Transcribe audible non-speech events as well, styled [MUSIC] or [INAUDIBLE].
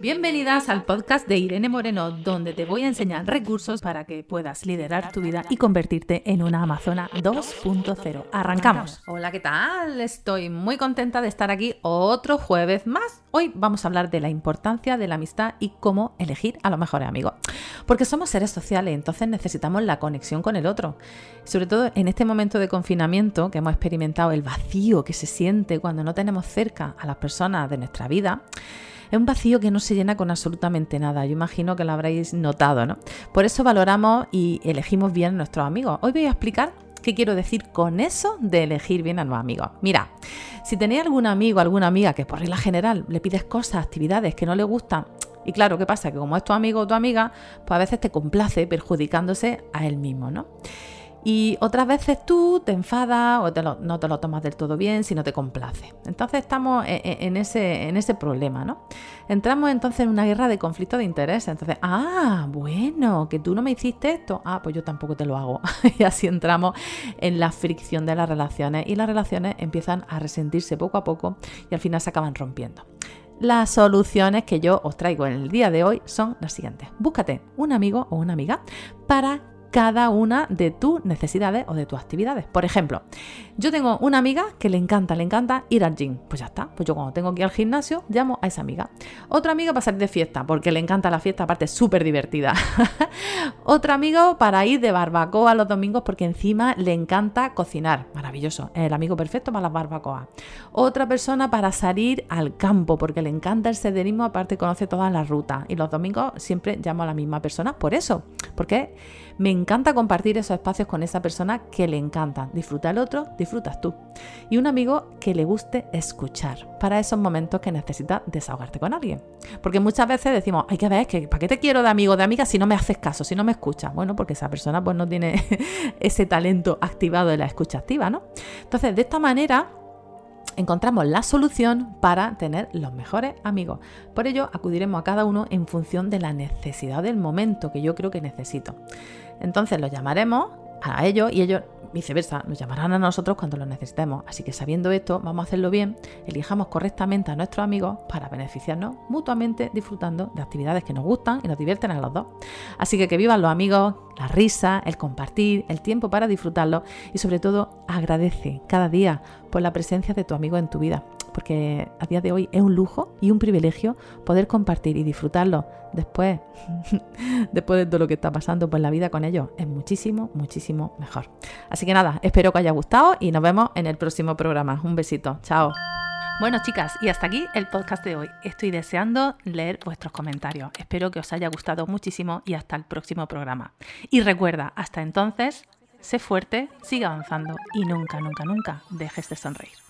Bienvenidas al podcast de Irene Moreno, donde te voy a enseñar recursos para que puedas liderar tu vida y convertirte en una Amazona 2.0. Arrancamos. Hola, ¿qué tal? Estoy muy contenta de estar aquí otro jueves más. Hoy vamos a hablar de la importancia de la amistad y cómo elegir a los mejores amigos. Porque somos seres sociales, entonces necesitamos la conexión con el otro. Sobre todo en este momento de confinamiento que hemos experimentado, el vacío que se siente cuando no tenemos cerca a las personas de nuestra vida. Es un vacío que no se llena con absolutamente nada. Yo imagino que lo habréis notado, ¿no? Por eso valoramos y elegimos bien a nuestros amigos. Hoy voy a explicar qué quiero decir con eso de elegir bien a los amigos. Mira, si tenéis algún amigo, alguna amiga que por regla general le pides cosas, actividades que no le gustan, y claro, ¿qué pasa? Que como es tu amigo o tu amiga, pues a veces te complace perjudicándose a él mismo, ¿no? Y otras veces tú te enfadas o no te lo tomas del todo bien si no te complace. Entonces estamos e, e, en, ese, en ese problema, ¿no? Entramos entonces en una guerra de conflicto de interés. Entonces, ah, bueno, que tú no me hiciste esto. Ah, pues yo tampoco te lo hago. [LAUGHS] y así entramos en la fricción de las relaciones y las relaciones empiezan a resentirse poco a poco y al final se acaban rompiendo. Las soluciones que yo os traigo en el día de hoy son las siguientes. Búscate un amigo o una amiga para cada una de tus necesidades o de tus actividades. Por ejemplo, yo tengo una amiga que le encanta, le encanta ir al gym. Pues ya está. Pues yo cuando tengo que ir al gimnasio, llamo a esa amiga. Otra amiga para salir de fiesta, porque le encanta la fiesta, aparte es súper divertida. [LAUGHS] Otro amigo para ir de barbacoa los domingos, porque encima le encanta cocinar. Maravilloso. El amigo perfecto para las barbacoas. Otra persona para salir al campo, porque le encanta el senderismo, aparte conoce todas las rutas. Y los domingos siempre llamo a la misma persona por eso. Porque me encanta compartir esos espacios con esa persona que le encanta. Disfruta el otro, disfrutas tú. Y un amigo que le guste escuchar para esos momentos que necesitas desahogarte con alguien. Porque muchas veces decimos, hay que ver, que ¿para qué te quiero de amigo de amiga si no me haces caso, si no me escuchas? Bueno, porque esa persona pues no tiene [LAUGHS] ese talento activado de la escucha activa, ¿no? Entonces, de esta manera encontramos la solución para tener los mejores amigos. Por ello, acudiremos a cada uno en función de la necesidad del momento que yo creo que necesito. Entonces los llamaremos a ellos y ellos viceversa, nos llamarán a nosotros cuando lo necesitemos. Así que sabiendo esto, vamos a hacerlo bien, elijamos correctamente a nuestros amigos para beneficiarnos mutuamente disfrutando de actividades que nos gustan y nos divierten a los dos. Así que que vivan los amigos, la risa, el compartir, el tiempo para disfrutarlo y sobre todo agradece cada día por la presencia de tu amigo en tu vida porque a día de hoy es un lujo y un privilegio poder compartir y disfrutarlo después, [LAUGHS] después de todo lo que está pasando, pues la vida con ellos es muchísimo, muchísimo mejor. Así que nada, espero que os haya gustado y nos vemos en el próximo programa. Un besito, chao. Bueno chicas, y hasta aquí el podcast de hoy. Estoy deseando leer vuestros comentarios. Espero que os haya gustado muchísimo y hasta el próximo programa. Y recuerda, hasta entonces, sé fuerte, sigue avanzando y nunca, nunca, nunca dejes de sonreír.